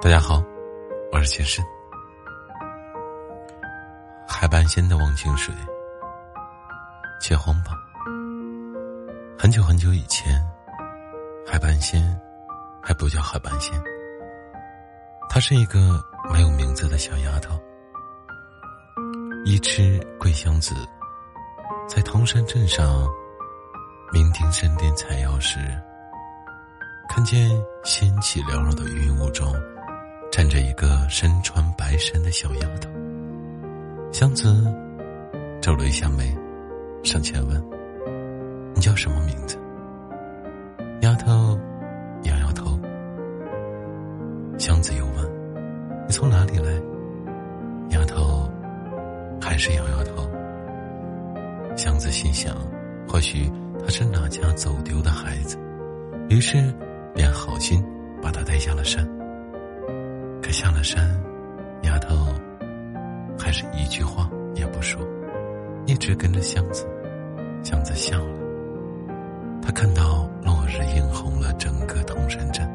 大家好，我是杰森。海半仙的忘情水，且荒吧。很久很久以前，海半仙还不叫海半仙，她是一个没有名字的小丫头。一只桂香子在唐山镇上酩酊神殿采药时，看见仙气缭绕的云雾中。站着一个身穿白衫的小丫头，香子皱了一下眉，上前问：“你叫什么名字？”丫头摇摇头。香子又问：“你从哪里来？”丫头还是摇摇头。香子心想：或许他是哪家走丢的孩子，于是便好心把他带下了山。下了山，丫头还是一句话也不说，一直跟着箱子。箱子笑了，他看到落日映红了整个铜山镇，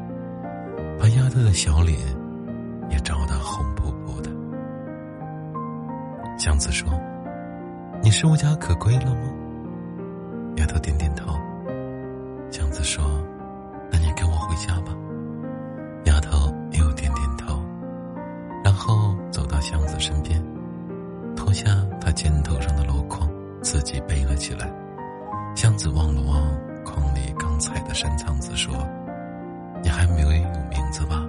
把丫头的小脸也照得红扑扑的。箱子说：“你是无家可归了吗？”丫头点点头。箱子说：“身边，脱下他肩头上的箩筐，自己背了起来。箱子望了望筐里刚采的山苍子，说：“你还没有名字吧？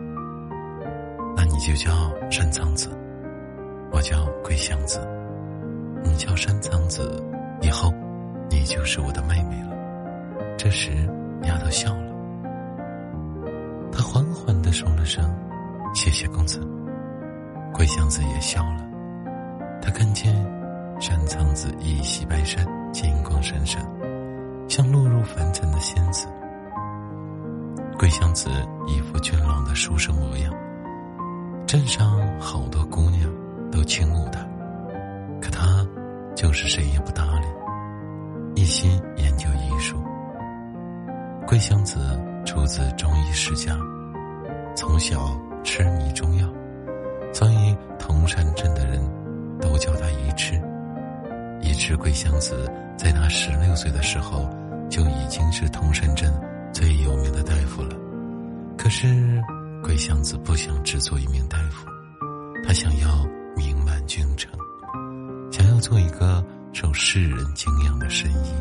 那你就叫山苍子，我叫桂香子。你叫山苍子，以后你就是我的妹妹了。”这时，丫头笑了，她缓缓的说了声：“谢谢公子。”桂香子也笑了，他看见山苍子一袭白衫，金光闪闪，像落入凡尘的仙子。桂香子一副俊朗的书生模样，镇上好多姑娘都倾慕他，可他就是谁也不搭理，一心研究医术。桂香子出自中医世家，从小痴迷中药。所以，铜山镇的人都叫他一痴。一痴桂香子在他十六岁的时候就已经是铜山镇最有名的大夫了。可是，桂香子不想只做一名大夫，他想要名满京城，想要做一个受世人敬仰的神医。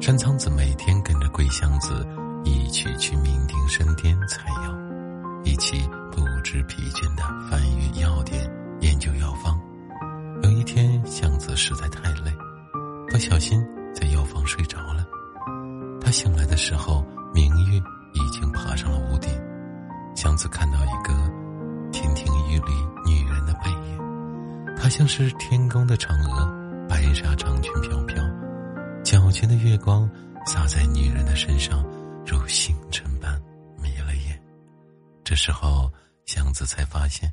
山苍子每天跟着桂香子一起去酩酊山巅采药。一起不知疲倦的翻阅药典，研究药方。有一天，祥子实在太累，不小心在药房睡着了。他醒来的时候，明月已经爬上了屋顶。祥子看到一个亭亭玉立女人的背影，她像是天宫的嫦娥，白纱长裙飘飘，皎洁的月光洒在女人的身上，如星辰般。这时候，祥子才发现，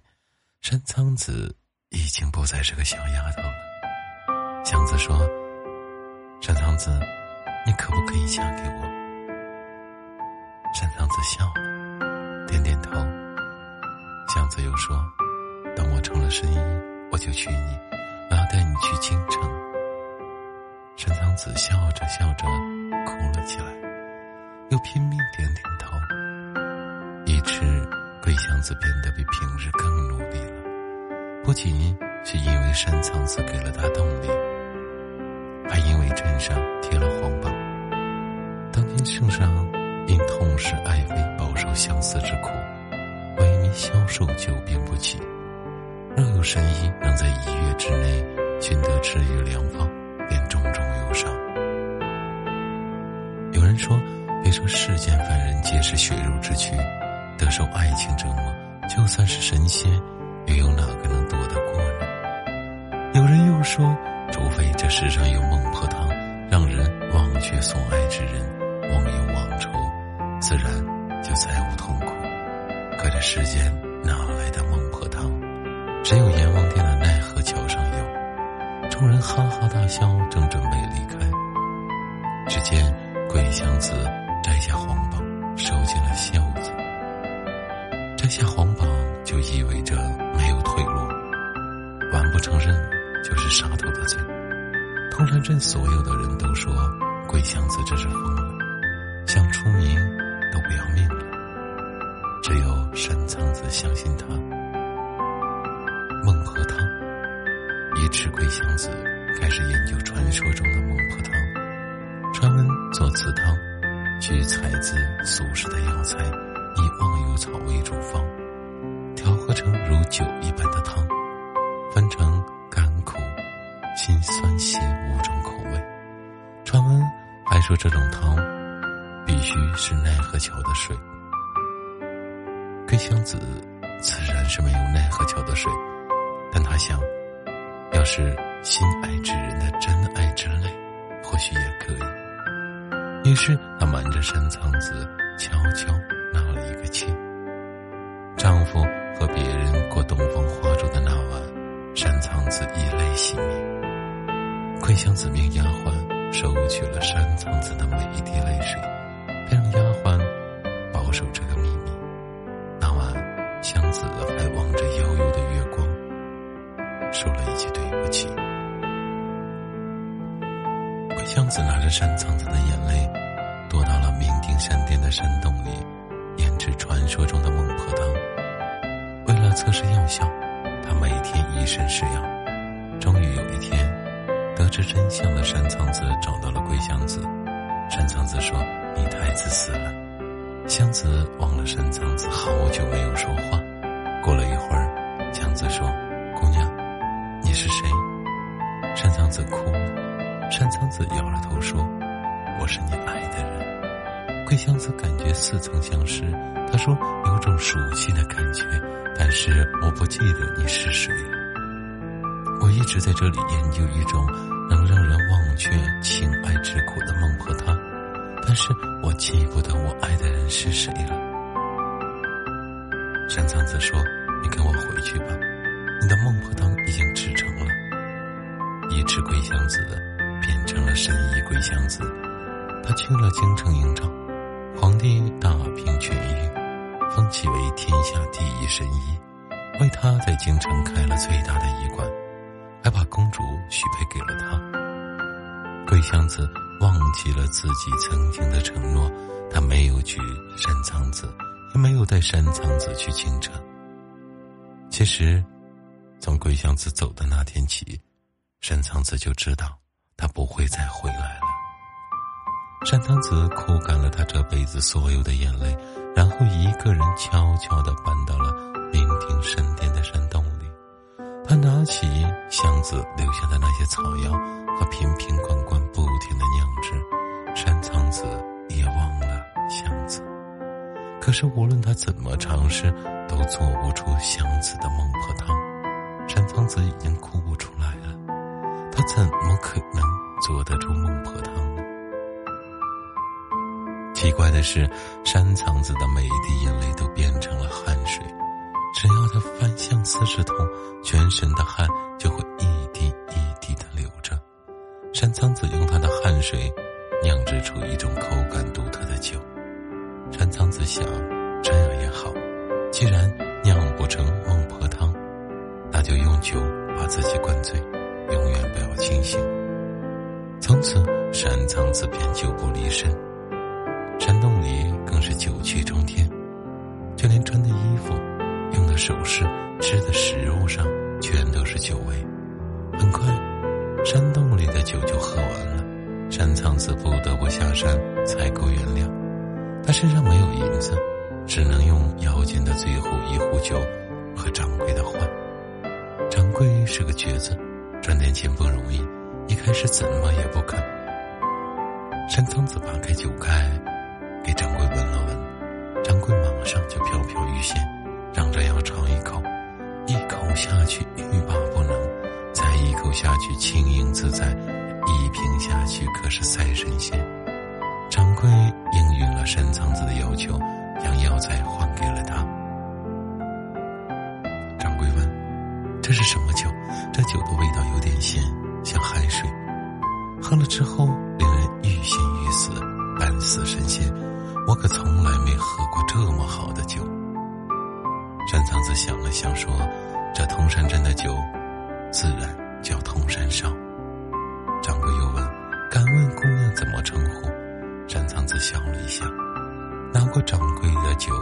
山苍子已经不再是个小丫头了。祥子说：“山苍子，你可不可以嫁给我？”山苍子笑了，点点头。祥子又说：“等我成了神医，我就娶你，我要带你去京城。”山苍子笑着笑着哭了起来，又拼桂香子变得比平日更努力了，不仅是因为山苍子给了他动力，还因为镇上贴了黄榜。当今圣上因痛失爱妃，饱受相思之苦，萎靡消瘦，久病不起。若有神医能在一月之内寻得治愈良方，便重重有赏。有人说，别说世间凡人皆是血肉之躯。得受爱情折磨，就算是神仙，又有哪个能躲得过呢？有人又说，除非这世上有孟婆汤，让人忘却所爱之人，忘忧忘愁，自然就再无痛苦。可这世间哪来的孟婆汤？只有阎王殿的奈何桥上有。众人哈哈大笑，正准备离开，只见桂香子摘下黄榜，收进了袖子。下皇榜就意味着没有退路，完不成任就是杀头的罪。通山镇所有的人都说桂香子这是疯了，想出名都不要命了。只有山苍子相信他。孟婆汤，一吃桂香子开始研究传说中的孟婆汤。传闻做此汤，需采自俗世的药材，以忘忧草为主方，调和成如酒一般的汤，分成甘苦、辛酸咸五种口味。传闻还说这种汤必须是奈何桥的水。桂香子自然是没有奈何桥的水。但他想，要是心爱之人的真爱之泪，或许也可以。于是他瞒着山苍子，悄悄纳了一个妾。丈夫和别人过洞房花烛的那晚，山苍子以泪洗面。桂香子命丫鬟收取了山苍子的每一滴泪水，便让丫鬟保守这个秘密。那晚，香子还望着悠悠的月光。说了一句对不起。桂香子拿着山苍子的眼泪，躲到了酩酊山巅的山洞里，是传说中的孟婆汤。为了测试药效，他每天以身试药。终于有一天，得知真相的山苍子找到了桂香子。山苍子说：“你太自私了。”香子望了山苍子好久没有说话。过了一会儿，香子说：“姑娘。”你是谁？山苍子哭了。山苍子摇了头说：“我是你爱的人。”桂香子感觉似曾相识。他说：“有种熟悉的感觉，但是我不记得你是谁了。我一直在这里研究一种能让人忘却情爱之苦的孟婆汤，但是我记不得我爱的人是谁了。”山苍子说：“你跟我回去吧。”你的孟婆汤已经制成了，一吃桂香子变成了神医桂香子。他去了京城营帐，皇帝大病痊愈，封其为天下第一神医，为他在京城开了最大的医馆，还把公主许配给了他。桂香子忘记了自己曾经的承诺，他没有娶山苍子，也没有带山苍子去京城。其实。从桂香子走的那天起，山苍子就知道他不会再回来了。山苍子哭干了他这辈子所有的眼泪，然后一个人悄悄地搬到了酩酊山巅的山洞里。他拿起箱子留下的那些草药和瓶瓶罐罐，不停地酿制。山苍子也忘了箱子，可是无论他怎么尝试，都做不出箱子的孟婆汤。山苍子已经哭不出来了，他怎么可能做得出孟婆汤呢？奇怪的是，山苍子的每一滴眼泪都变成了汗水，只要他翻相四十头，全身的汗就会一滴一滴的流着。山苍子用他的汗水酿制出一种口感独特的酒。山苍子想，这样也好，既然酿不成孟婆汤。那就用酒把自己灌醉，永远不要清醒。从此，山苍子便酒不离身，山洞里更是酒气冲天，就连穿的衣服、用的首饰、吃的食物上，全都是酒味。很快，山洞里的酒就喝完了，山苍子不得不下山采购原料。他身上没有银子，只能用腰间的最后一壶酒和掌柜的换。掌柜是个瘸子，赚点钱不容易，一开始怎么也不肯。山苍子扒开酒盖，掌柜闻了闻，掌柜马上就飘飘欲仙，嚷着要尝一口，一口下去欲罢不能，再一口下去轻盈自在，一瓶下去可是赛神仙。掌柜应允了山苍子的要求，将药材还给了他。掌柜问这是什么酒？这酒的味道有点咸，像海水。喝了之后，令人欲仙欲死，半死神仙。我可从来没喝过这么好的酒。山苍子想了想说，这通山镇的酒自然叫通山少。掌柜又问，敢问姑娘怎么称呼？山苍子想了一下，拿过掌柜的酒，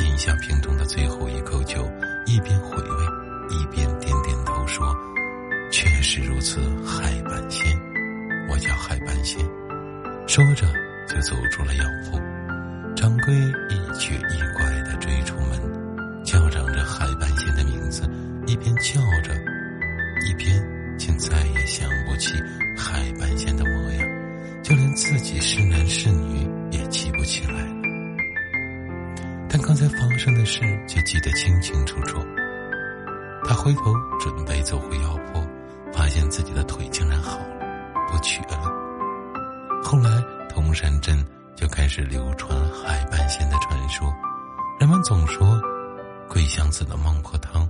饮下瓶中的最后一口酒，一边回味，一边点点头说，确实如此，海半仙。我叫海半仙，说着就走出了药房。再也想不起海半仙的模样，就连自己是男是女也记不起来。但刚才发生的事却记得清清楚楚。他回头准备走回药铺，发现自己的腿竟然好了，不瘸了。后来铜山镇就开始流传海半仙的传说，人们总说桂香子的孟婆汤，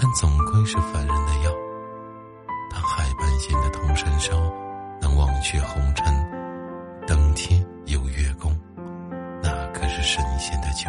但总归是凡人的药；当海半仙的铜山烧能忘却红尘，登天有月宫。那可是神仙的酒。